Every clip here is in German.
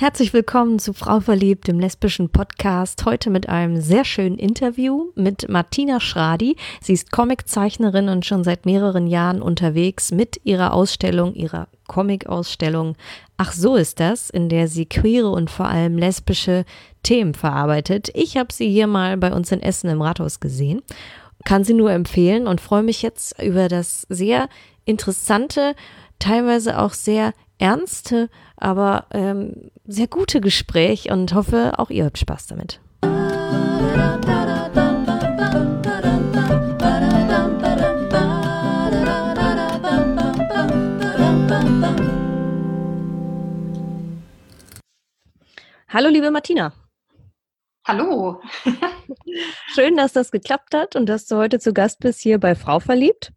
Herzlich willkommen zu Frau Verliebt, dem lesbischen Podcast. Heute mit einem sehr schönen Interview mit Martina Schradi. Sie ist Comiczeichnerin und schon seit mehreren Jahren unterwegs mit ihrer Ausstellung, ihrer Comic-Ausstellung. Ach, so ist das, in der sie queere und vor allem lesbische Themen verarbeitet. Ich habe sie hier mal bei uns in Essen im Rathaus gesehen. Kann sie nur empfehlen und freue mich jetzt über das sehr interessante, teilweise auch sehr ernste, aber ähm, sehr gute Gespräch und hoffe, auch ihr habt Spaß damit. Hallo, liebe Martina. Hallo. Schön, dass das geklappt hat und dass du heute zu Gast bist hier bei Frau Verliebt.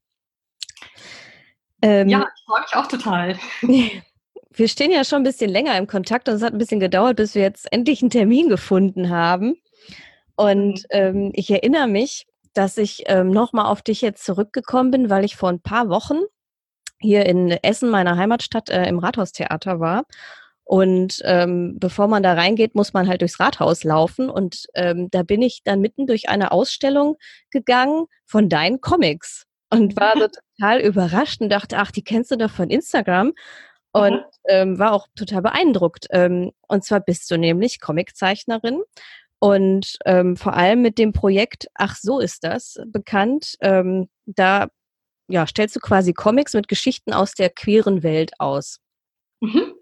Ähm, ja, ich freue mich auch total. wir stehen ja schon ein bisschen länger im Kontakt und es hat ein bisschen gedauert, bis wir jetzt endlich einen Termin gefunden haben. Und mhm. ähm, ich erinnere mich, dass ich ähm, nochmal auf dich jetzt zurückgekommen bin, weil ich vor ein paar Wochen hier in Essen, meiner Heimatstadt, äh, im Rathaustheater war. Und ähm, bevor man da reingeht, muss man halt durchs Rathaus laufen. Und ähm, da bin ich dann mitten durch eine Ausstellung gegangen von deinen Comics und war so total überrascht und dachte, ach, die kennst du doch von Instagram und mhm. ähm, war auch total beeindruckt. Ähm, und zwar bist du nämlich Comiczeichnerin und ähm, vor allem mit dem Projekt Ach so ist das bekannt. Ähm, da ja, stellst du quasi Comics mit Geschichten aus der queeren Welt aus. Mhm.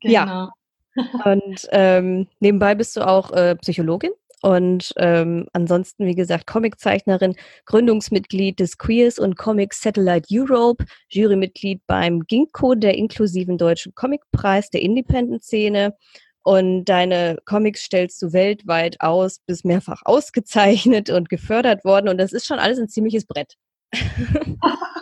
Genau. Ja. Und ähm, nebenbei bist du auch äh, Psychologin und ähm, ansonsten, wie gesagt, Comiczeichnerin, Gründungsmitglied des Queers und Comics Satellite Europe, Jurymitglied beim Ginkgo, der inklusiven deutschen Comicpreis der Independent-Szene. Und deine Comics stellst du weltweit aus, bist mehrfach ausgezeichnet und gefördert worden. Und das ist schon alles ein ziemliches Brett.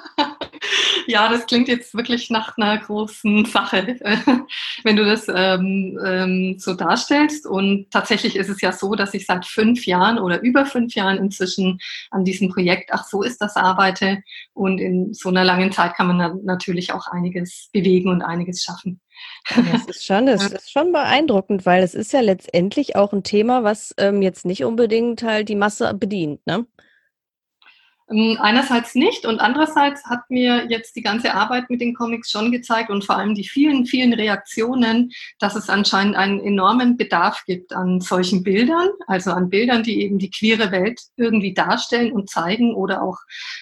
ja, das klingt jetzt wirklich nach einer großen Sache, wenn du das ähm, ähm, so darstellst. Und tatsächlich ist es ja so, dass ich seit fünf Jahren oder über fünf Jahren inzwischen an diesem Projekt, ach so ist das, arbeite. Und in so einer langen Zeit kann man dann natürlich auch einiges bewegen und einiges schaffen. Das ist schon, das ist schon beeindruckend, weil es ist ja letztendlich auch ein Thema, was ähm, jetzt nicht unbedingt halt die Masse bedient, ne? Ähm, einerseits nicht und andererseits hat mir jetzt die ganze Arbeit mit den Comics schon gezeigt und vor allem die vielen, vielen Reaktionen, dass es anscheinend einen enormen Bedarf gibt an solchen Bildern, also an Bildern, die eben die queere Welt irgendwie darstellen und zeigen oder auch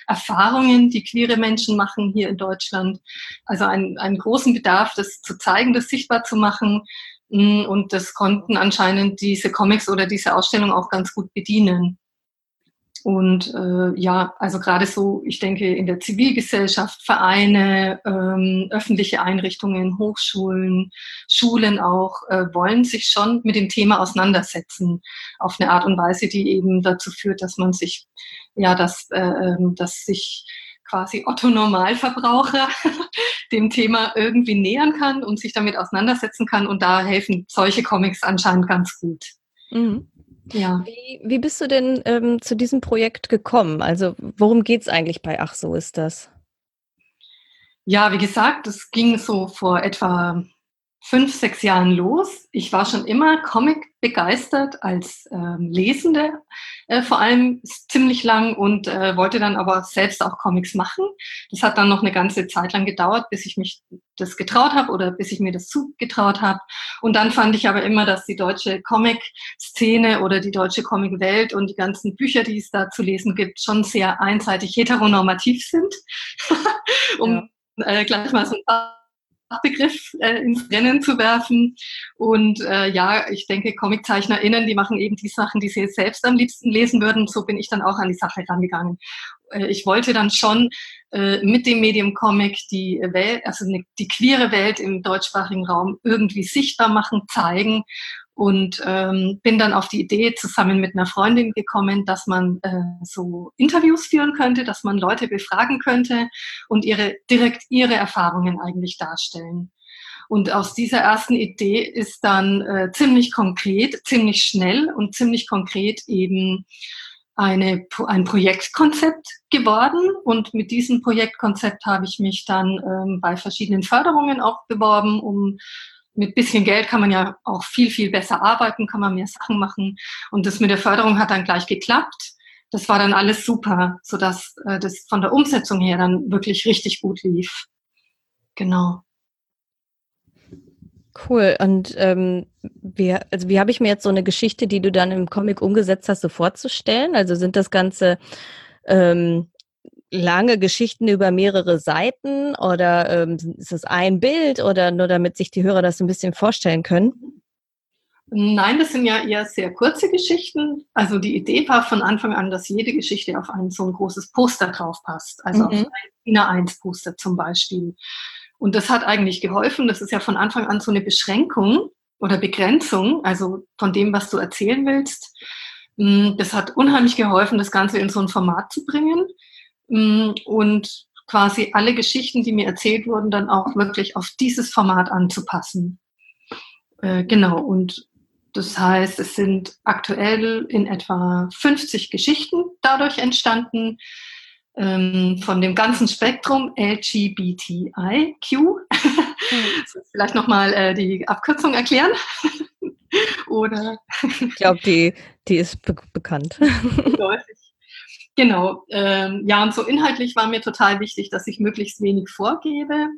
Erfahrungen, die queere Menschen machen hier in Deutschland. Also einen, einen großen Bedarf, das zu zeigen, das sichtbar zu machen. Mm, und das konnten anscheinend diese Comics oder diese Ausstellung auch ganz gut bedienen. Und äh, ja, also gerade so, ich denke, in der Zivilgesellschaft, Vereine, ähm, öffentliche Einrichtungen, Hochschulen, Schulen auch, äh, wollen sich schon mit dem Thema auseinandersetzen, auf eine Art und Weise, die eben dazu führt, dass man sich, ja, dass, äh, ähm, dass sich quasi Otto Normalverbraucher dem Thema irgendwie nähern kann und sich damit auseinandersetzen kann. Und da helfen solche Comics anscheinend ganz gut. Mhm. Ja. Wie, wie bist du denn ähm, zu diesem Projekt gekommen? Also worum geht es eigentlich bei Ach, so ist das? Ja, wie gesagt, es ging so vor etwa fünf, sechs Jahren los. Ich war schon immer Comic begeistert als ähm, Lesende, äh, vor allem ziemlich lang und äh, wollte dann aber selbst auch Comics machen. Das hat dann noch eine ganze Zeit lang gedauert, bis ich mich das getraut habe oder bis ich mir das zugetraut habe. Und dann fand ich aber immer, dass die deutsche Comic-Szene oder die deutsche Comic-Welt und die ganzen Bücher, die es da zu lesen gibt, schon sehr einseitig heteronormativ sind. um ja. äh, gleich mal so ein paar Fachbegriff äh, ins Rennen zu werfen. Und äh, ja, ich denke, ComiczeichnerInnen, die machen eben die Sachen, die sie selbst am liebsten lesen würden. So bin ich dann auch an die Sache rangegangen. Äh, ich wollte dann schon äh, mit dem Medium Comic die Welt, also die queere Welt im deutschsprachigen Raum irgendwie sichtbar machen, zeigen und ähm, bin dann auf die Idee zusammen mit einer Freundin gekommen, dass man äh, so Interviews führen könnte, dass man Leute befragen könnte und ihre direkt ihre Erfahrungen eigentlich darstellen. Und aus dieser ersten Idee ist dann äh, ziemlich konkret, ziemlich schnell und ziemlich konkret eben eine, ein Projektkonzept geworden. Und mit diesem Projektkonzept habe ich mich dann ähm, bei verschiedenen Förderungen auch beworben, um mit bisschen Geld kann man ja auch viel, viel besser arbeiten, kann man mehr Sachen machen. Und das mit der Förderung hat dann gleich geklappt. Das war dann alles super, sodass äh, das von der Umsetzung her dann wirklich richtig gut lief. Genau. Cool. Und ähm, wie, also wie habe ich mir jetzt so eine Geschichte, die du dann im Comic umgesetzt hast, so vorzustellen? Also sind das Ganze ähm, lange Geschichten über mehrere Seiten oder ähm, ist es ein Bild oder nur damit sich die Hörer das ein bisschen vorstellen können? Nein, das sind ja eher sehr kurze Geschichten. Also die Idee war von Anfang an, dass jede Geschichte auf ein so ein großes Poster drauf passt. Also mhm. auf ein DIN A1 Poster zum Beispiel. Und das hat eigentlich geholfen. Das ist ja von Anfang an so eine Beschränkung oder Begrenzung, also von dem, was du erzählen willst. Mm, das hat unheimlich geholfen, das Ganze in so ein Format zu bringen und quasi alle Geschichten, die mir erzählt wurden, dann auch wirklich auf dieses Format anzupassen. Äh, genau, und das heißt, es sind aktuell in etwa 50 Geschichten dadurch entstanden ähm, von dem ganzen Spektrum LGBTIQ. Hm. Vielleicht nochmal äh, die Abkürzung erklären. Oder? Ich glaube, die, die ist be bekannt. genau. Ähm, ja, und so inhaltlich war mir total wichtig, dass ich möglichst wenig vorgebe.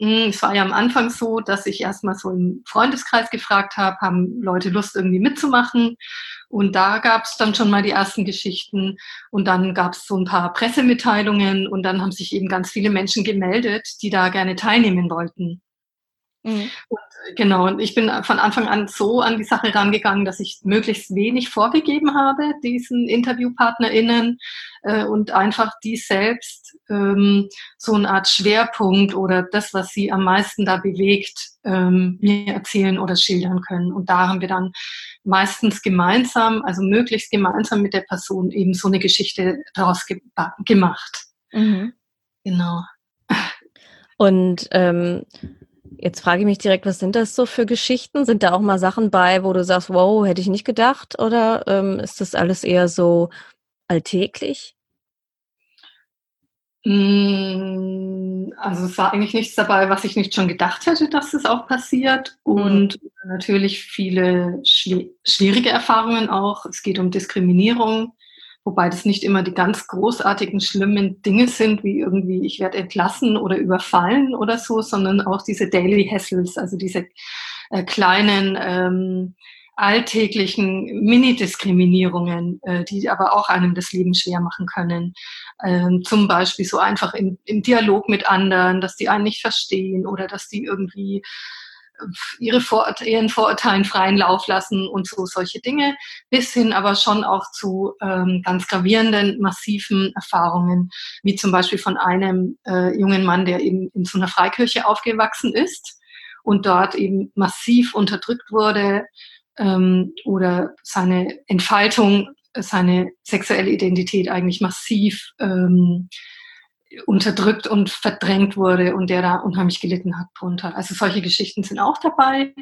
Hm, es war ja am Anfang so, dass ich erstmal so im Freundeskreis gefragt habe, haben Leute Lust irgendwie mitzumachen? Und da gab es dann schon mal die ersten Geschichten und dann gab es so ein paar Pressemitteilungen und dann haben sich eben ganz viele Menschen gemeldet, die da gerne teilnehmen wollten. Mhm. Und, genau, und ich bin von Anfang an so an die Sache rangegangen, dass ich möglichst wenig vorgegeben habe, diesen InterviewpartnerInnen, äh, und einfach die selbst ähm, so eine Art Schwerpunkt oder das, was sie am meisten da bewegt, ähm, mir erzählen oder schildern können. Und da haben wir dann meistens gemeinsam, also möglichst gemeinsam mit der Person eben so eine Geschichte draus ge gemacht. Mhm. Genau. Und ähm, Jetzt frage ich mich direkt, was sind das so für Geschichten? Sind da auch mal Sachen bei, wo du sagst, wow, hätte ich nicht gedacht? Oder ähm, ist das alles eher so alltäglich? Mm, also es war eigentlich nichts dabei, was ich nicht schon gedacht hätte, dass es auch passiert. Und mhm. natürlich viele schwierige Erfahrungen auch. Es geht um Diskriminierung, Wobei das nicht immer die ganz großartigen, schlimmen Dinge sind, wie irgendwie, ich werde entlassen oder überfallen oder so, sondern auch diese Daily Hassles, also diese äh, kleinen, ähm, alltäglichen Mini-Diskriminierungen, äh, die aber auch einem das Leben schwer machen können. Ähm, zum Beispiel so einfach im, im Dialog mit anderen, dass die einen nicht verstehen oder dass die irgendwie ihre Vorurte ihren Vorurteilen freien Lauf lassen und so solche Dinge, bis hin aber schon auch zu ähm, ganz gravierenden, massiven Erfahrungen, wie zum Beispiel von einem äh, jungen Mann, der eben in so einer Freikirche aufgewachsen ist und dort eben massiv unterdrückt wurde ähm, oder seine Entfaltung, seine sexuelle Identität eigentlich massiv ähm, unterdrückt und verdrängt wurde und der da unheimlich gelitten hat drunter. Also solche Geschichten sind auch dabei.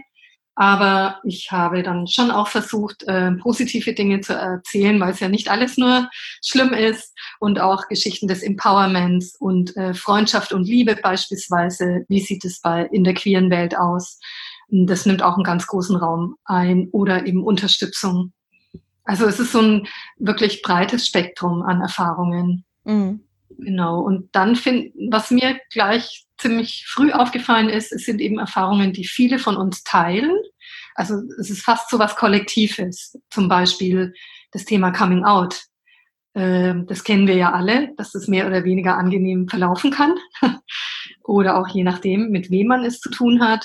Aber ich habe dann schon auch versucht, äh, positive Dinge zu erzählen, weil es ja nicht alles nur schlimm ist und auch Geschichten des Empowerments und äh, Freundschaft und Liebe beispielsweise. Wie sieht es bei in der queeren Welt aus? Das nimmt auch einen ganz großen Raum ein oder eben Unterstützung. Also es ist so ein wirklich breites Spektrum an Erfahrungen. Mhm. Genau. Und dann find, was mir gleich ziemlich früh aufgefallen ist, es sind eben Erfahrungen, die viele von uns teilen. Also es ist fast so was Kollektives. Zum Beispiel das Thema Coming Out. Ähm, das kennen wir ja alle, dass es mehr oder weniger angenehm verlaufen kann. oder auch je nachdem, mit wem man es zu tun hat,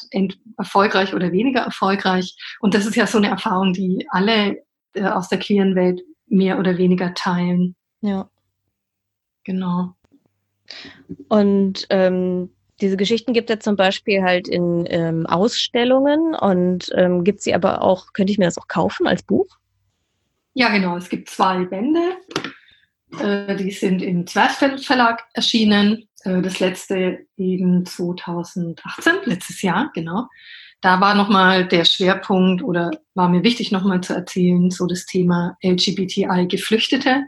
erfolgreich oder weniger erfolgreich. Und das ist ja so eine Erfahrung, die alle äh, aus der queeren Welt mehr oder weniger teilen. Ja. Genau. Und ähm, diese Geschichten gibt es zum Beispiel halt in ähm, Ausstellungen und ähm, gibt sie aber auch, könnte ich mir das auch kaufen als Buch? Ja, genau. Es gibt zwei Bände. Äh, die sind im Zwerchfeld Verlag erschienen. Äh, das letzte eben 2018, letztes Jahr, genau. Da war nochmal der Schwerpunkt oder war mir wichtig nochmal zu erzählen, so das Thema LGBTI-Geflüchtete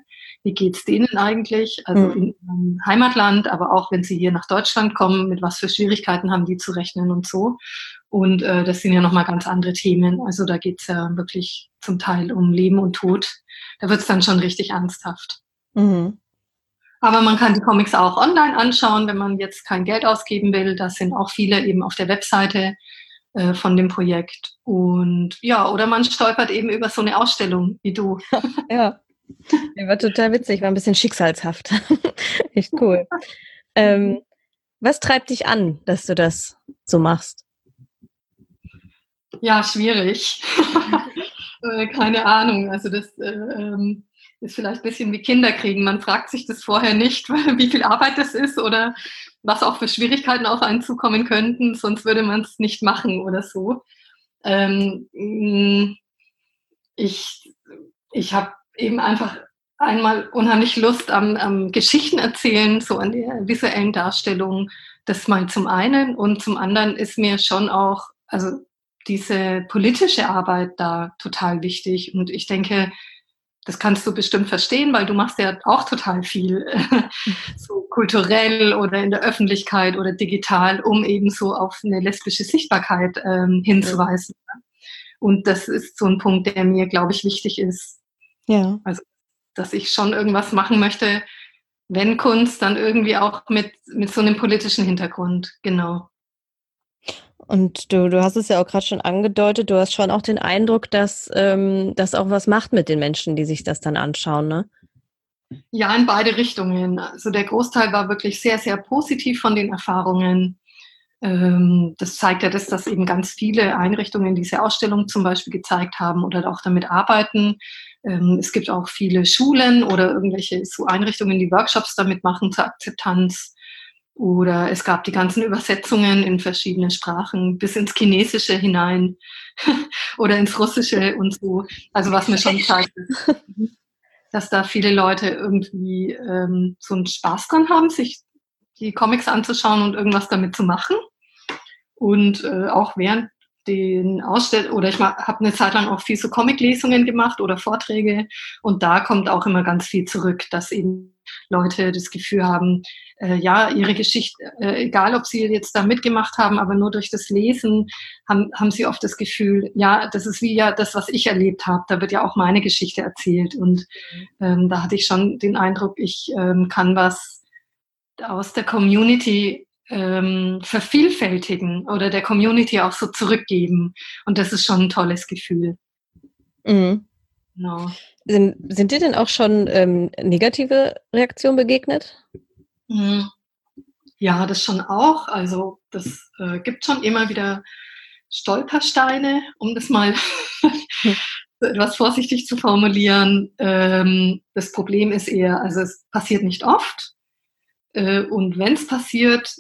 wie geht's denen eigentlich, also mhm. in ihrem Heimatland, aber auch wenn sie hier nach Deutschland kommen, mit was für Schwierigkeiten haben die zu rechnen und so. Und äh, das sind ja nochmal ganz andere Themen. Also da geht's ja wirklich zum Teil um Leben und Tod. Da wird's dann schon richtig ernsthaft. Mhm. Aber man kann die Comics auch online anschauen, wenn man jetzt kein Geld ausgeben will. Da sind auch viele eben auf der Webseite äh, von dem Projekt. Und ja, oder man stolpert eben über so eine Ausstellung wie du. ja. Ja. War total witzig, war ein bisschen schicksalshaft. Echt cool. Ähm, was treibt dich an, dass du das so machst? Ja, schwierig. Äh, keine Ahnung. Also das äh, ähm, ist vielleicht ein bisschen wie Kinder kriegen. Man fragt sich das vorher nicht, wie viel Arbeit das ist oder was auch für Schwierigkeiten auf einen zukommen könnten, sonst würde man es nicht machen oder so. Ähm, mm, ich ich habe eben einfach einmal unheimlich Lust am, am Geschichten erzählen, so an der visuellen Darstellung. Das mal zum einen und zum anderen ist mir schon auch, also diese politische Arbeit da total wichtig. Und ich denke, das kannst du bestimmt verstehen, weil du machst ja auch total viel so kulturell oder in der Öffentlichkeit oder digital, um eben so auf eine lesbische Sichtbarkeit ähm, hinzuweisen. Ja. Und das ist so ein Punkt, der mir, glaube ich, wichtig ist. Ja. Also, dass ich schon irgendwas machen möchte, wenn Kunst, dann irgendwie auch mit, mit so einem politischen Hintergrund. Genau. Und du, du hast es ja auch gerade schon angedeutet, du hast schon auch den Eindruck, dass ähm, das auch was macht mit den Menschen, die sich das dann anschauen, ne? Ja, in beide Richtungen. Also der Großteil war wirklich sehr, sehr positiv von den Erfahrungen. Ähm, das zeigt ja, dass das eben ganz viele Einrichtungen diese Ausstellung zum Beispiel gezeigt haben oder auch damit arbeiten. Ähm, es gibt auch viele Schulen oder irgendwelche so Einrichtungen, die Workshops damit machen zur Akzeptanz. Oder es gab die ganzen Übersetzungen in verschiedene Sprachen bis ins Chinesische hinein oder ins Russische und so. Also was mir schon zeigt, dass da viele Leute irgendwie ähm, so einen Spaß dran haben, sich die Comics anzuschauen und irgendwas damit zu machen. Und äh, auch während den Ausstell oder ich habe eine Zeit lang auch viel so Comiclesungen gemacht oder Vorträge und da kommt auch immer ganz viel zurück, dass eben Leute das Gefühl haben, äh, ja, ihre Geschichte, äh, egal ob sie jetzt da mitgemacht haben, aber nur durch das Lesen haben, haben sie oft das Gefühl, ja, das ist wie ja das, was ich erlebt habe. Da wird ja auch meine Geschichte erzählt. Und ähm, da hatte ich schon den Eindruck, ich ähm, kann was aus der Community ähm, vervielfältigen oder der Community auch so zurückgeben. Und das ist schon ein tolles Gefühl. Mhm. Genau. Sind, sind dir denn auch schon ähm, negative Reaktionen begegnet? Mhm. Ja, das schon auch. Also das äh, gibt schon immer wieder Stolpersteine, um das mal etwas vorsichtig zu formulieren. Ähm, das Problem ist eher, also es passiert nicht oft. Äh, und wenn es passiert,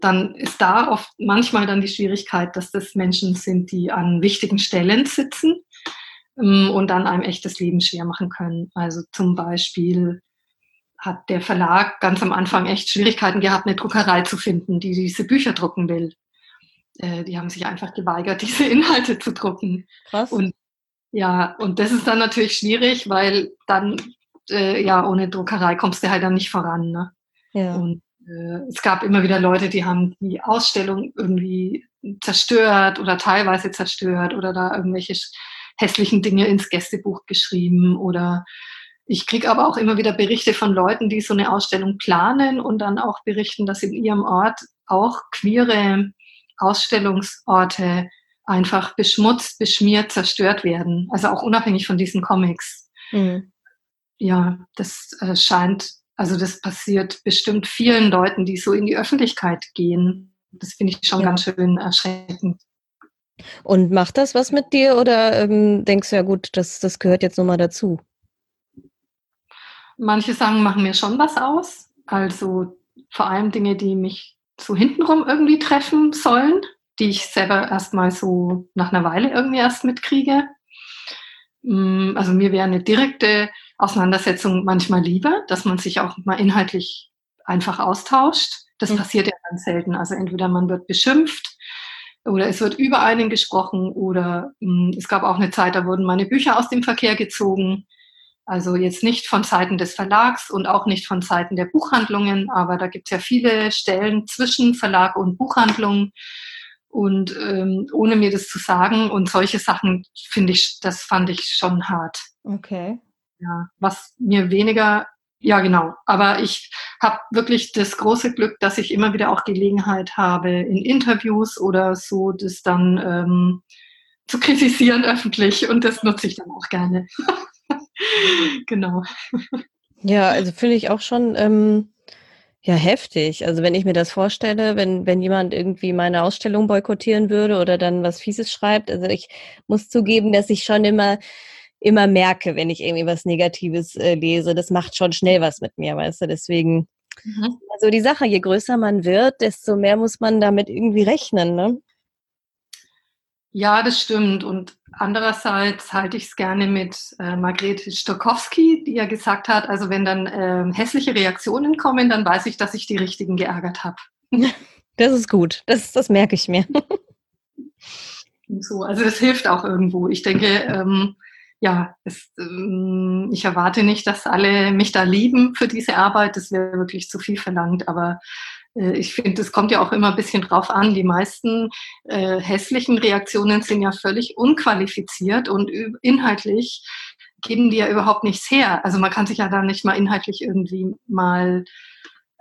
dann ist da oft manchmal dann die Schwierigkeit, dass das Menschen sind, die an wichtigen Stellen sitzen ähm, und dann einem echtes Leben schwer machen können. Also zum Beispiel hat der Verlag ganz am Anfang echt Schwierigkeiten gehabt, eine Druckerei zu finden, die diese Bücher drucken will. Äh, die haben sich einfach geweigert, diese Inhalte zu drucken. Krass. Und ja, und das ist dann natürlich schwierig, weil dann, äh, ja, ohne Druckerei kommst du halt dann nicht voran. Ne? Ja. Und es gab immer wieder Leute, die haben die Ausstellung irgendwie zerstört oder teilweise zerstört oder da irgendwelche hässlichen Dinge ins Gästebuch geschrieben oder ich kriege aber auch immer wieder Berichte von Leuten, die so eine Ausstellung planen und dann auch berichten, dass in ihrem Ort auch queere Ausstellungsorte einfach beschmutzt, beschmiert, zerstört werden. Also auch unabhängig von diesen Comics. Mhm. Ja, das äh, scheint, also das passiert bestimmt vielen Leuten, die so in die Öffentlichkeit gehen. Das finde ich schon ja. ganz schön erschreckend. Und macht das was mit dir oder ähm, denkst du ja gut, das, das gehört jetzt nochmal dazu? Manche Sachen machen mir schon was aus. Also vor allem Dinge, die mich so hintenrum irgendwie treffen sollen, die ich selber erstmal so nach einer Weile irgendwie erst mitkriege. Mm, also mir wäre eine direkte Auseinandersetzung manchmal lieber, dass man sich auch mal inhaltlich einfach austauscht. Das mhm. passiert ja ganz selten. Also entweder man wird beschimpft oder es wird über einen gesprochen oder mh, mm, es gab auch eine Zeit, da wurden meine Bücher aus dem Verkehr gezogen. Also jetzt nicht von Seiten des Verlags und auch nicht von Seiten der Buchhandlungen, aber da gibt es ja viele Stellen zwischen Verlag und Buchhandlung. und ähm, ohne mir das zu sagen. Und solche Sachen finde ich, das fand ich schon hart. Okay. Ja, was mir weniger, ja genau. Aber ich habe wirklich das große Glück, dass ich immer wieder auch Gelegenheit habe, in Interviews oder so, das dann ähm, zu kritisieren öffentlich. Und das nutze ich dann auch gerne. genau. Ja, also finde ich auch schon ähm, ja heftig. Also wenn ich mir das vorstelle, wenn, wenn jemand irgendwie meine Ausstellung boykottieren würde oder dann was Fieses schreibt, also ich muss zugeben, dass ich schon immer immer merke, wenn ich irgendwie was Negatives äh, lese. Das macht schon schnell was mit mir, weißt du? Deswegen, mhm. also die Sache, je größer man wird, desto mehr muss man damit irgendwie rechnen, ne? Ja, das stimmt. Und andererseits halte ich es gerne mit äh, Margrethe Stokowski, die ja gesagt hat, also wenn dann äh, hässliche Reaktionen kommen, dann weiß ich, dass ich die richtigen geärgert habe. Das ist gut. Das, das merke ich mir. So, also das hilft auch irgendwo. Ich denke, ähm, ja, es, ähm, ich erwarte nicht, dass alle mich da lieben für diese Arbeit. Das wäre wirklich zu viel verlangt. Aber äh, ich finde, es kommt ja auch immer ein bisschen drauf an. Die meisten äh, hässlichen Reaktionen sind ja völlig unqualifiziert und inhaltlich geben die ja überhaupt nichts her. Also man kann sich ja da nicht mal inhaltlich irgendwie mal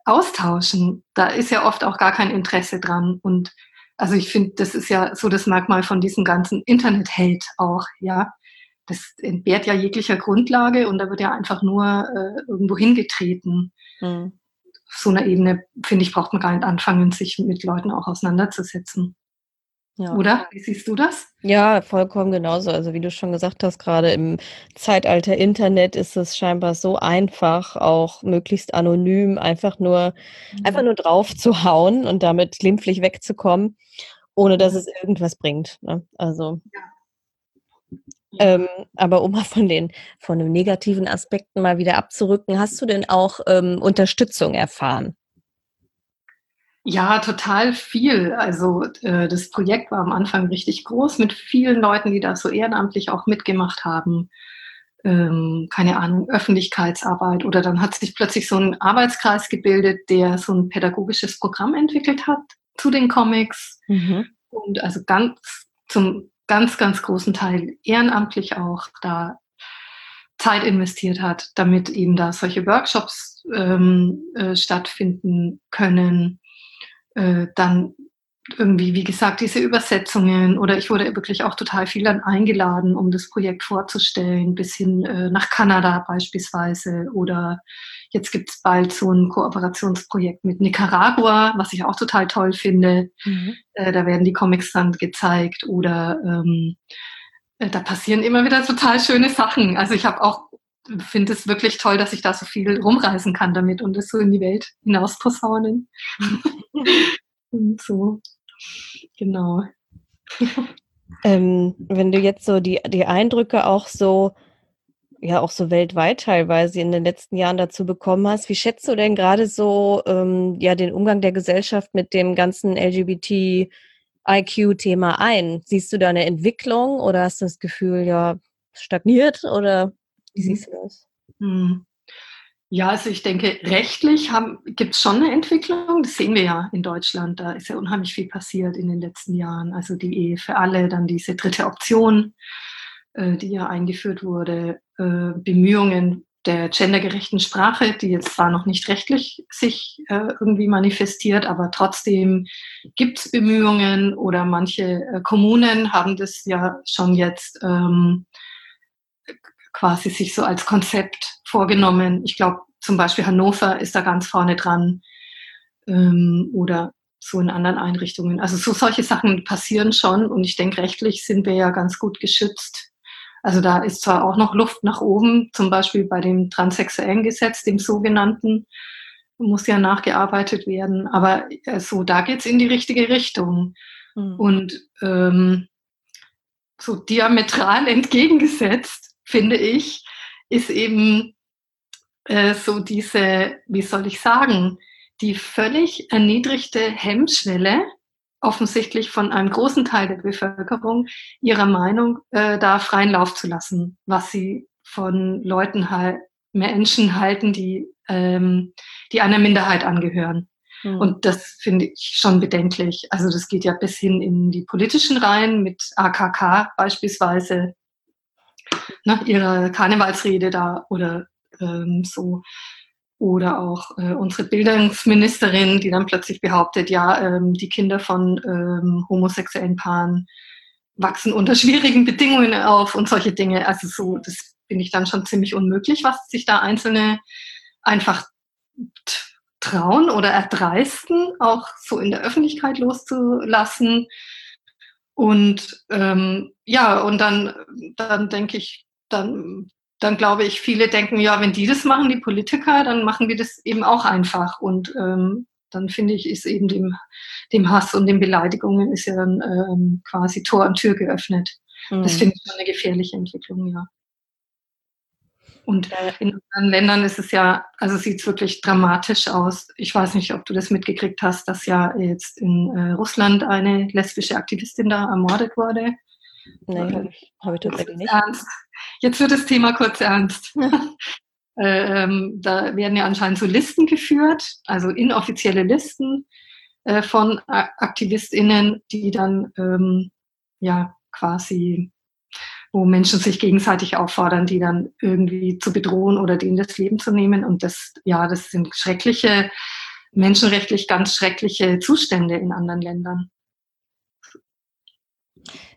austauschen. Da ist ja oft auch gar kein Interesse dran. Und also ich finde, das ist ja so das Merkmal von diesem ganzen Internet-Hate auch, ja. Das entbehrt ja jeglicher Grundlage und da wird ja einfach nur äh, irgendwo hingetreten. Mhm so einer Ebene, finde ich, braucht man gar nicht anfangen, sich mit Leuten auch auseinanderzusetzen. Ja. Oder? Wie siehst du das? Ja, vollkommen genauso. Also wie du schon gesagt hast, gerade im Zeitalter Internet ist es scheinbar so einfach, auch möglichst anonym einfach nur, mhm. einfach nur drauf zu hauen und damit glimpflich wegzukommen, ohne dass es irgendwas bringt. Ne? Also. Ja. Ähm, aber um mal von den von den negativen Aspekten mal wieder abzurücken, hast du denn auch ähm, Unterstützung erfahren? Ja, total viel. Also äh, das Projekt war am Anfang richtig groß mit vielen Leuten, die da so ehrenamtlich auch mitgemacht haben. Ähm, keine Ahnung, Öffentlichkeitsarbeit oder dann hat sich plötzlich so ein Arbeitskreis gebildet, der so ein pädagogisches Programm entwickelt hat zu den Comics. Mhm. Und also ganz zum ganz, ganz großen Teil ehrenamtlich auch da Zeit investiert hat, damit eben da solche Workshops ähm, äh, stattfinden können. Äh, dann irgendwie, wie gesagt, diese Übersetzungen oder ich wurde wirklich auch total viel dann eingeladen, um das Projekt vorzustellen, bis hin äh, nach Kanada beispielsweise oder Jetzt gibt es bald so ein Kooperationsprojekt mit Nicaragua, was ich auch total toll finde. Mhm. Äh, da werden die Comics dann gezeigt oder ähm, äh, da passieren immer wieder total schöne Sachen. Also ich habe auch finde es wirklich toll, dass ich da so viel rumreisen kann damit und das so in die Welt hinaus posaunen. und so. Genau. Ähm, wenn du jetzt so die, die Eindrücke auch so ja auch so weltweit teilweise in den letzten Jahren dazu bekommen hast. Wie schätzt du denn gerade so ähm, ja den Umgang der Gesellschaft mit dem ganzen LGBT-IQ-Thema ein? Siehst du da eine Entwicklung oder hast du das Gefühl, ja, stagniert oder wie siehst du das? Hm. Ja, also ich denke, rechtlich gibt es schon eine Entwicklung. Das sehen wir ja in Deutschland. Da ist ja unheimlich viel passiert in den letzten Jahren. Also die Ehe für alle, dann diese dritte Option äh, die ja eingeführt wurde, äh, Bemühungen der gendergerechten Sprache, die jetzt zwar noch nicht rechtlich sich äh, irgendwie manifestiert, aber trotzdem gibt es Bemühungen oder manche Kommunen haben das ja schon jetzt ähm, quasi sich so als Konzept vorgenommen. Ich glaube, zum Beispiel Hannover ist da ganz vorne dran ähm, oder so in anderen Einrichtungen. Also so solche Sachen passieren schon und ich denke, rechtlich sind wir ja ganz gut geschützt also da ist zwar auch noch Luft nach oben, zum Beispiel bei dem transsexuellen Gesetz, dem sogenannten, muss ja nachgearbeitet werden, aber äh, so, da geht es in die richtige Richtung. Mhm. Und ähm, so diametral entgegengesetzt, finde ich, ist eben äh, so diese, wie soll ich sagen, die völlig erniedrigte Hemmschwelle, offensichtlich von einem großen Teil der Bevölkerung ihrer Meinung äh, da freien Lauf zu lassen, was sie von Leuten halt, Menschen halten, die, ähm, die einer Minderheit angehören. Mhm. Und das finde ich schon bedenklich. Also das geht ja bis hin in die politischen Reihen mit AKK beispielsweise, ne, ihre Karnevalsrede da oder ähm, so. Oder auch äh, unsere Bildungsministerin, die dann plötzlich behauptet, ja, ähm, die Kinder von ähm, homosexuellen Paaren wachsen unter schwierigen Bedingungen auf und solche Dinge. Also so, das finde ich dann schon ziemlich unmöglich, was sich da Einzelne einfach trauen oder erdreisten, auch so in der Öffentlichkeit loszulassen. Und ähm, ja, und dann, dann denke ich, dann, dann glaube ich, viele denken, ja, wenn die das machen, die Politiker, dann machen wir das eben auch einfach. Und ähm, dann finde ich, ist eben dem, dem Hass und den Beleidigungen ist ja dann ähm, quasi Tor und Tür geöffnet. Mhm. Das finde ich schon eine gefährliche Entwicklung, ja. Und in anderen Ländern ist es ja, also sieht es wirklich dramatisch aus. Ich weiß nicht, ob du das mitgekriegt hast, dass ja jetzt in äh, Russland eine lesbische Aktivistin da ermordet wurde. Nee, habe ich, hab ich tatsächlich nicht. Ernst. Jetzt wird das Thema kurz ernst. äh, ähm, da werden ja anscheinend so Listen geführt, also inoffizielle Listen äh, von AktivistInnen, die dann ähm, ja quasi wo Menschen sich gegenseitig auffordern, die dann irgendwie zu bedrohen oder denen das Leben zu nehmen. Und das, ja, das sind schreckliche, menschenrechtlich ganz schreckliche Zustände in anderen Ländern.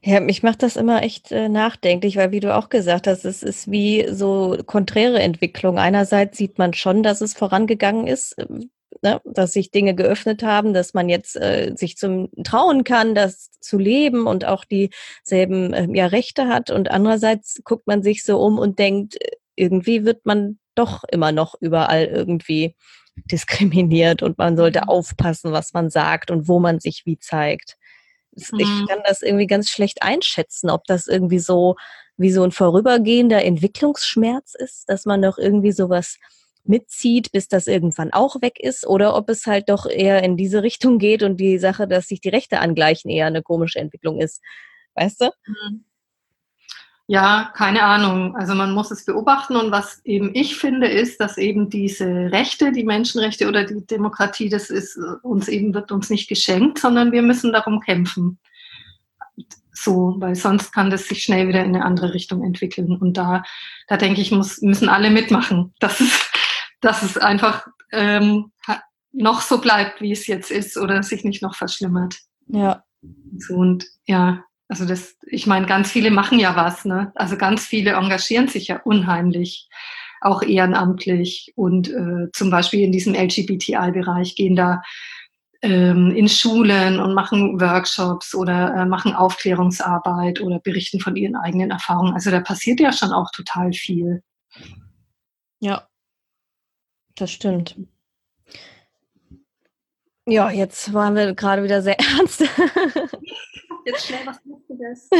Ja, mich macht das immer echt äh, nachdenklich, weil wie du auch gesagt hast, es ist wie so konträre Entwicklung. Einerseits sieht man schon, dass es vorangegangen ist, ne, dass sich Dinge geöffnet haben, dass man jetzt äh, sich zum trauen kann, das zu leben und auch dieselben äh, ja, Rechte hat. Und andererseits guckt man sich so um und denkt, äh, irgendwie wird man doch immer noch überall irgendwie diskriminiert und man sollte mhm. aufpassen, was man sagt und wo man sich wie zeigt. Ich mhm. kann das irgendwie ganz schlecht einschätzen, ob das irgendwie so wie so ein vorübergehender Entwicklungsschmerz ist, dass man doch irgendwie sowas mitzieht, bis das irgendwann auch weg ist, oder ob es halt doch eher in diese Richtung geht und die Sache, dass sich die Rechte angleichen, eher eine komische Entwicklung ist. Weißt du? Mhm. Ja, keine Ahnung. Also man muss es beobachten und was eben ich finde, ist, dass eben diese Rechte, die Menschenrechte oder die Demokratie, das ist uns eben wird uns nicht geschenkt, sondern wir müssen darum kämpfen. So, weil sonst kann das sich schnell wieder in eine andere Richtung entwickeln. Und da, da denke ich, muss, müssen alle mitmachen. Das ist, dass es einfach ähm, noch so bleibt, wie es jetzt ist oder sich nicht noch verschlimmert. Ja. So, und ja, also das, ich meine, ganz viele machen ja was, ne? Also ganz viele engagieren sich ja unheimlich, auch ehrenamtlich und äh, zum Beispiel in diesem LGBTI-Bereich gehen da ähm, in Schulen und machen Workshops oder äh, machen Aufklärungsarbeit oder berichten von ihren eigenen Erfahrungen. Also da passiert ja schon auch total viel. Ja, das stimmt. Ja, jetzt waren wir gerade wieder sehr ernst. Jetzt schnell was Lustiges.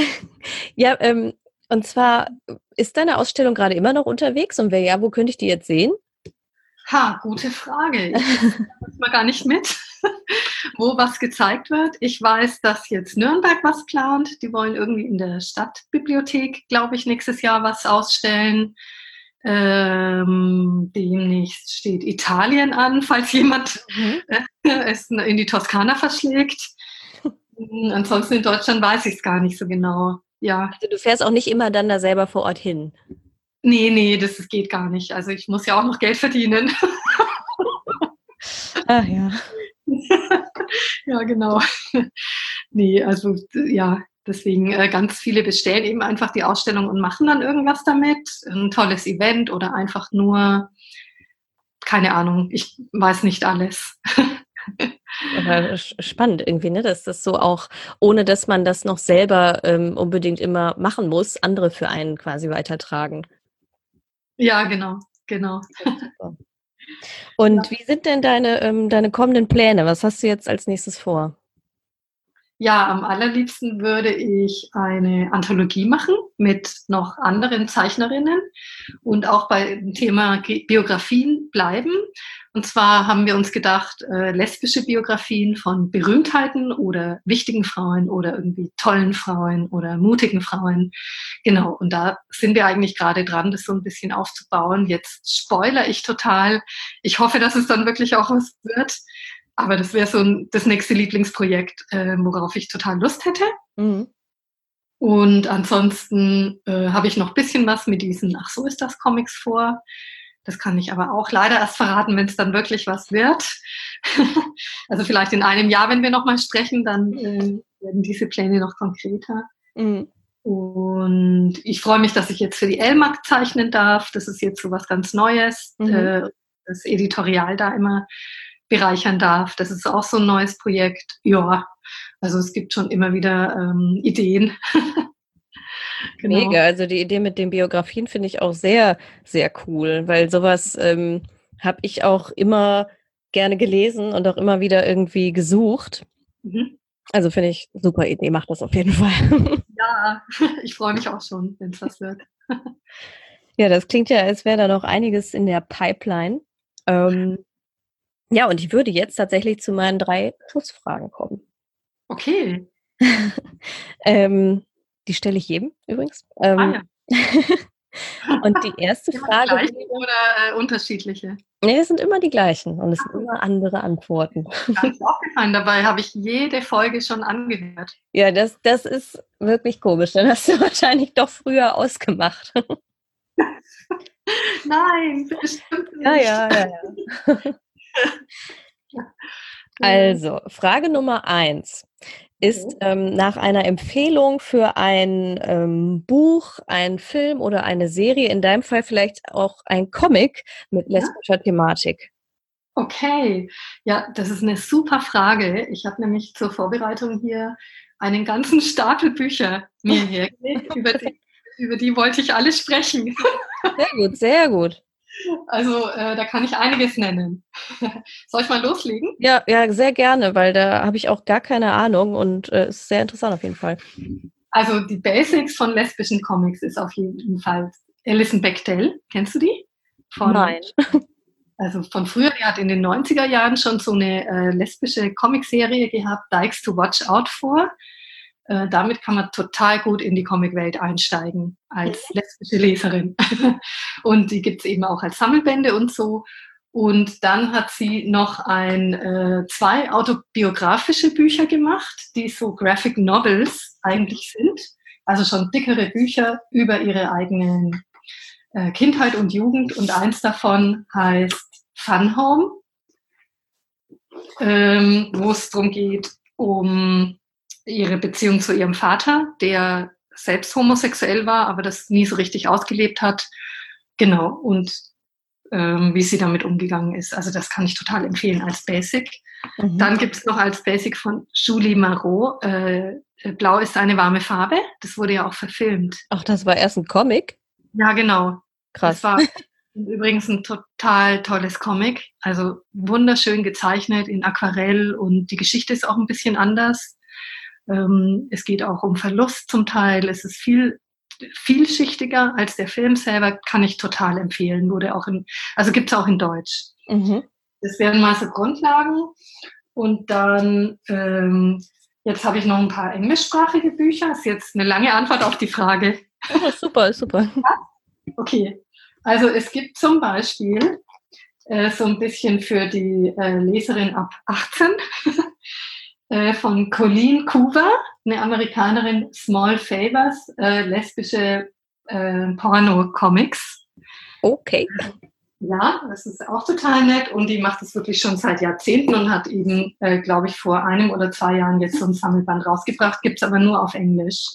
Ja, ähm, und zwar ist deine Ausstellung gerade immer noch unterwegs und wer ja, wo könnte ich die jetzt sehen? Ha, gute Frage. Ich weiß mal gar nicht mit, wo was gezeigt wird. Ich weiß, dass jetzt Nürnberg was plant. Die wollen irgendwie in der Stadtbibliothek, glaube ich, nächstes Jahr was ausstellen. Ähm, demnächst steht Italien an, falls jemand mhm. äh, es in die Toskana verschlägt. Ansonsten in Deutschland weiß ich es gar nicht so genau. Ja. Also du fährst auch nicht immer dann da selber vor Ort hin. Nee, nee, das geht gar nicht. Also ich muss ja auch noch Geld verdienen. Ach ja. ja, genau. Nee, also ja, Deswegen äh, ganz viele bestellen eben einfach die Ausstellung und machen dann irgendwas damit. Ein tolles Event oder einfach nur, keine Ahnung, ich weiß nicht alles. Aber spannend irgendwie, ne? dass das so auch, ohne dass man das noch selber ähm, unbedingt immer machen muss, andere für einen quasi weitertragen. Ja, genau, genau. Und wie sind denn deine, ähm, deine kommenden Pläne? Was hast du jetzt als nächstes vor? Ja, am allerliebsten würde ich eine Anthologie machen mit noch anderen Zeichnerinnen und auch bei dem Thema Biografien bleiben. Und zwar haben wir uns gedacht, äh, lesbische Biografien von Berühmtheiten oder wichtigen Frauen oder irgendwie tollen Frauen oder mutigen Frauen. Genau, und da sind wir eigentlich gerade dran, das so ein bisschen aufzubauen. Jetzt spoiler ich total. Ich hoffe, dass es dann wirklich auch was wird. aber das wäre so ein, das nächste Lieblingsprojekt, äh, worauf ich total Lust hätte. Mhm. Und ansonsten äh, habe ich noch ein bisschen was mit diesen, ach so ist das Comics vor. Das kann ich aber auch leider erst verraten, wenn es dann wirklich was wird. also vielleicht in einem Jahr, wenn wir nochmal sprechen, dann äh, werden diese Pläne noch konkreter. Mhm. Und ich freue mich, dass ich jetzt für die Elmark zeichnen darf. Das ist jetzt so was ganz Neues. Mhm. Äh, das Editorial da immer bereichern darf. Das ist auch so ein neues Projekt. Ja, also es gibt schon immer wieder ähm, Ideen. genau. Mega, also die Idee mit den Biografien finde ich auch sehr, sehr cool, weil sowas ähm, habe ich auch immer gerne gelesen und auch immer wieder irgendwie gesucht. Mhm. Also finde ich super Idee, macht das auf jeden Fall. Ja, ich freue mich auch schon, wenn es was wird. Ja, das klingt ja, als wäre da noch einiges in der Pipeline. Ähm, ja, und ich würde jetzt tatsächlich zu meinen drei Schlussfragen kommen. Okay. ähm, die stelle ich jedem übrigens. Ähm, ah, ja. und die erste Frage. Gleiche oder äh, unterschiedliche? Nee, es sind immer die gleichen und es sind immer andere Antworten. Ganz aufgefallen, dabei habe ich jede Folge schon angehört. Ja, das, das ist wirklich komisch. Dann hast du wahrscheinlich doch früher ausgemacht. Nein, bestimmt nicht. Ja, ja, ja. ja. Also, Frage Nummer eins ist ähm, nach einer Empfehlung für ein ähm, Buch, ein Film oder eine Serie, in deinem Fall vielleicht auch ein Comic mit lesbischer ja? Thematik. Okay, ja, das ist eine super Frage. Ich habe nämlich zur Vorbereitung hier einen ganzen Stapel Bücher mir hergelegt, über die, über die wollte ich alle sprechen. Sehr gut, sehr gut. Also äh, da kann ich einiges nennen. Soll ich mal loslegen? Ja, ja, sehr gerne, weil da habe ich auch gar keine Ahnung und äh, ist sehr interessant auf jeden Fall. Also die Basics von lesbischen Comics ist auf jeden Fall Alison Bechdel. Kennst du die? Von, Nein. Also von früher, die hat in den 90er Jahren schon so eine äh, lesbische Comicserie gehabt, Dykes to Watch Out for. Äh, damit kann man total gut in die Comicwelt einsteigen als lesbische Leserin. und die gibt es eben auch als Sammelbände und so. Und dann hat sie noch ein, äh, zwei autobiografische Bücher gemacht, die so Graphic Novels eigentlich sind. Also schon dickere Bücher über ihre eigene äh, Kindheit und Jugend. Und eins davon heißt Fun Home, ähm, wo es darum geht, um ihre Beziehung zu ihrem Vater, der selbst homosexuell war, aber das nie so richtig ausgelebt hat. Genau, und ähm, wie sie damit umgegangen ist. Also das kann ich total empfehlen als Basic. Mhm. Dann gibt es noch als Basic von Julie Marot, äh, Blau ist eine warme Farbe. Das wurde ja auch verfilmt. Ach, das war erst ein Comic? Ja, genau. Krass. Das war übrigens ein total tolles Comic. Also wunderschön gezeichnet in Aquarell und die Geschichte ist auch ein bisschen anders. Ähm, es geht auch um Verlust zum Teil. Es ist viel vielschichtiger als der Film selber, kann ich total empfehlen. Wurde auch in, also gibt es auch in Deutsch. Mhm. Das wären mal so Grundlagen. Und dann, ähm, jetzt habe ich noch ein paar englischsprachige Bücher. Das ist jetzt eine lange Antwort auf die Frage. Oh, super, super. Okay. Also es gibt zum Beispiel äh, so ein bisschen für die äh, Leserin ab 18 äh, von Colleen Coover, eine Amerikanerin, Small Favors, äh, lesbische äh, Porno-Comics. Okay. Ja, das ist auch total nett und die macht das wirklich schon seit Jahrzehnten und hat eben, äh, glaube ich, vor einem oder zwei Jahren jetzt so ein Sammelband rausgebracht, gibt es aber nur auf Englisch.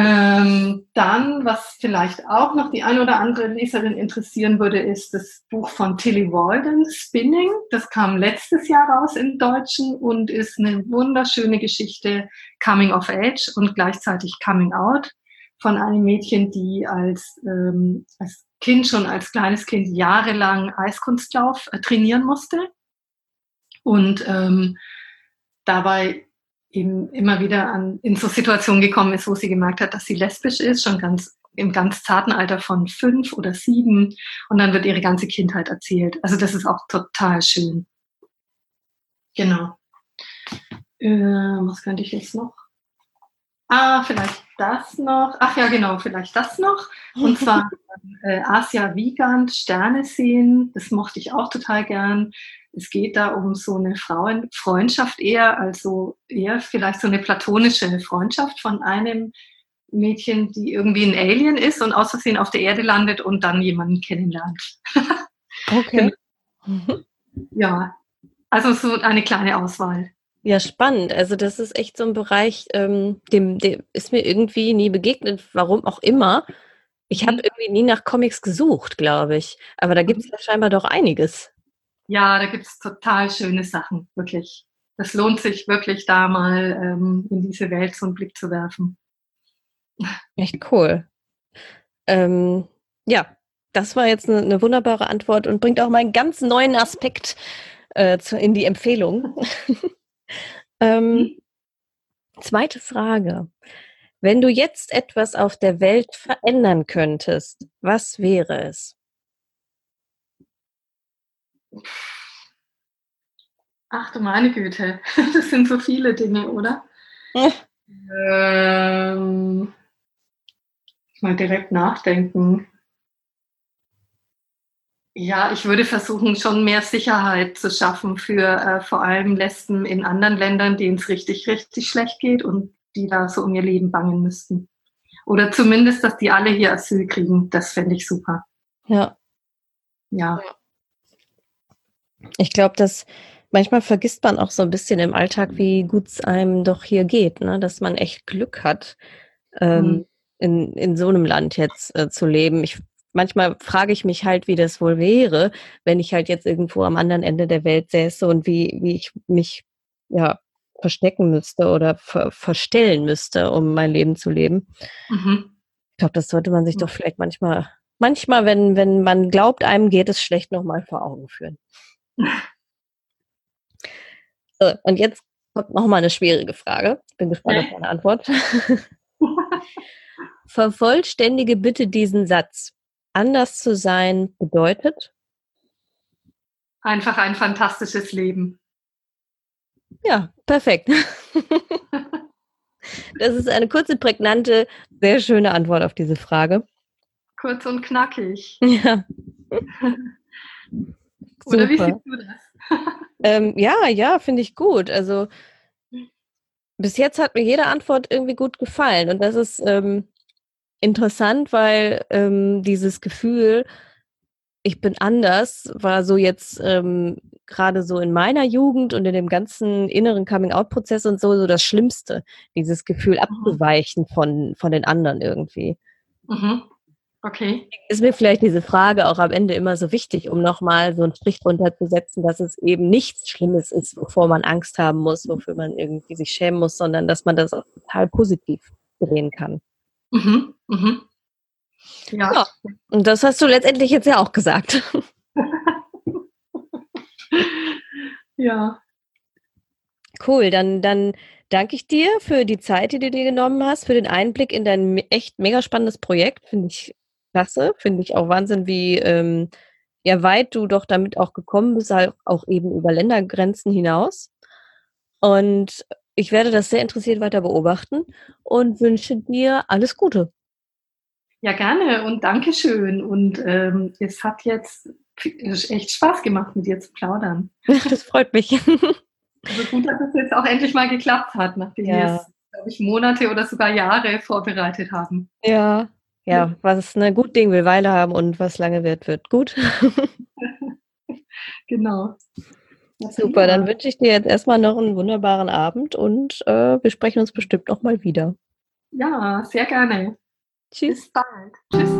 Ähm, dann, was vielleicht auch noch die ein oder andere Leserin interessieren würde, ist das Buch von Tilly Walden, Spinning. Das kam letztes Jahr raus im Deutschen und ist eine wunderschöne Geschichte, Coming of Age und gleichzeitig Coming Out von einem Mädchen, die als, ähm, als Kind, schon als kleines Kind jahrelang Eiskunstlauf äh, trainieren musste und ähm, dabei eben immer wieder an, in so Situationen gekommen ist, wo sie gemerkt hat, dass sie lesbisch ist, schon ganz im ganz zarten Alter von fünf oder sieben. Und dann wird ihre ganze Kindheit erzählt. Also das ist auch total schön. Genau. Äh, was könnte ich jetzt noch? Ah, vielleicht das noch. Ach ja, genau, vielleicht das noch. Und zwar äh, Asia Wiegand, Sterne sehen. Das mochte ich auch total gern. Es geht da um so eine Frauenfreundschaft eher, also eher vielleicht so eine platonische Freundschaft von einem Mädchen, die irgendwie ein Alien ist und aus Versehen auf der Erde landet und dann jemanden kennenlernt. Okay. ja, also so eine kleine Auswahl. Ja, spannend. Also das ist echt so ein Bereich, ähm, dem, dem ist mir irgendwie nie begegnet, warum auch immer. Ich habe mhm. irgendwie nie nach Comics gesucht, glaube ich. Aber da gibt es mhm. ja scheinbar doch einiges. Ja, da gibt es total schöne Sachen, wirklich. Das lohnt sich wirklich, da mal ähm, in diese Welt so einen Blick zu werfen. Echt cool. Ähm, ja, das war jetzt eine, eine, wunderbare Antwort und bringt auch mal einen ganz neuen Aspekt äh, zu, in die Empfehlung. ähm, mhm. zweite Frage. Wenn du jetzt etwas auf der Welt verändern könntest, was wäre es? Ach du meine Güte, das sind so viele Dinge, oder? ähm, mal direkt nachdenken. Ja, ich würde versuchen, schon mehr Sicherheit zu schaffen für äh, vor allem Lesben in anderen Ländern, denen es richtig, richtig schlecht geht und die da so um ihr Leben bangen müssten. Oder zumindest, dass die alle hier Asyl kriegen. Das fände ich super. Ja. Ja. Ich glaube, dass manchmal vergisst man auch so ein bisschen im Alltag, wie gut es einem doch hier geht, ne? dass man echt Glück hat, ähm, mhm. in, in so einem Land jetzt äh, zu leben. Ich manchmal frage ich mich halt, wie das wohl wäre, wenn ich halt jetzt irgendwo am anderen Ende der Welt säße und wie, wie ich mich ja verstecken müsste oder ver verstellen müsste, um mein Leben zu leben. Mhm. Ich glaube, das sollte man sich doch vielleicht manchmal, manchmal, wenn, wenn man glaubt, einem geht es schlecht, nochmal vor Augen führen. So, und jetzt kommt nochmal eine schwierige Frage. Bin gespannt auf deine Antwort. Vervollständige bitte diesen Satz. Anders zu sein bedeutet? Einfach ein fantastisches Leben. Ja, perfekt. Das ist eine kurze, prägnante, sehr schöne Antwort auf diese Frage. Kurz und knackig. Ja. Oder Super. wie siehst du das? ähm, ja, ja, finde ich gut. Also bis jetzt hat mir jede Antwort irgendwie gut gefallen. Und das ist ähm, interessant, weil ähm, dieses Gefühl, ich bin anders, war so jetzt ähm, gerade so in meiner Jugend und in dem ganzen inneren Coming-out-Prozess und so, so das Schlimmste, dieses Gefühl mhm. abzuweichen von, von den anderen irgendwie. Mhm. Okay. Ist mir vielleicht diese Frage auch am Ende immer so wichtig, um nochmal so einen Strich drunter zu setzen, dass es eben nichts Schlimmes ist, wovor man Angst haben muss, wofür man irgendwie sich schämen muss, sondern dass man das auch total positiv drehen kann. Mhm. Mhm. Ja. ja. Und das hast du letztendlich jetzt ja auch gesagt. ja. Cool, dann, dann danke ich dir für die Zeit, die du dir genommen hast, für den Einblick in dein echt mega spannendes Projekt. Finde ich klasse. Finde ich auch Wahnsinn, wie ähm, ja, weit du doch damit auch gekommen bist, halt auch eben über Ländergrenzen hinaus. Und ich werde das sehr interessiert weiter beobachten und wünsche dir alles Gute. Ja, gerne und Dankeschön. Und ähm, es hat jetzt echt Spaß gemacht, mit dir zu plaudern. Das freut mich. Also gut, dass es jetzt auch endlich mal geklappt hat, nachdem ja. wir es, glaube ich, Monate oder sogar Jahre vorbereitet haben. Ja, ja, was ein ne, gut Ding will Weile haben und was lange wird, wird gut. genau. Super, dann wünsche ich dir jetzt erstmal noch einen wunderbaren Abend und äh, wir sprechen uns bestimmt noch mal wieder. Ja, sehr gerne. Tschüss. Bis bald. Tschüss.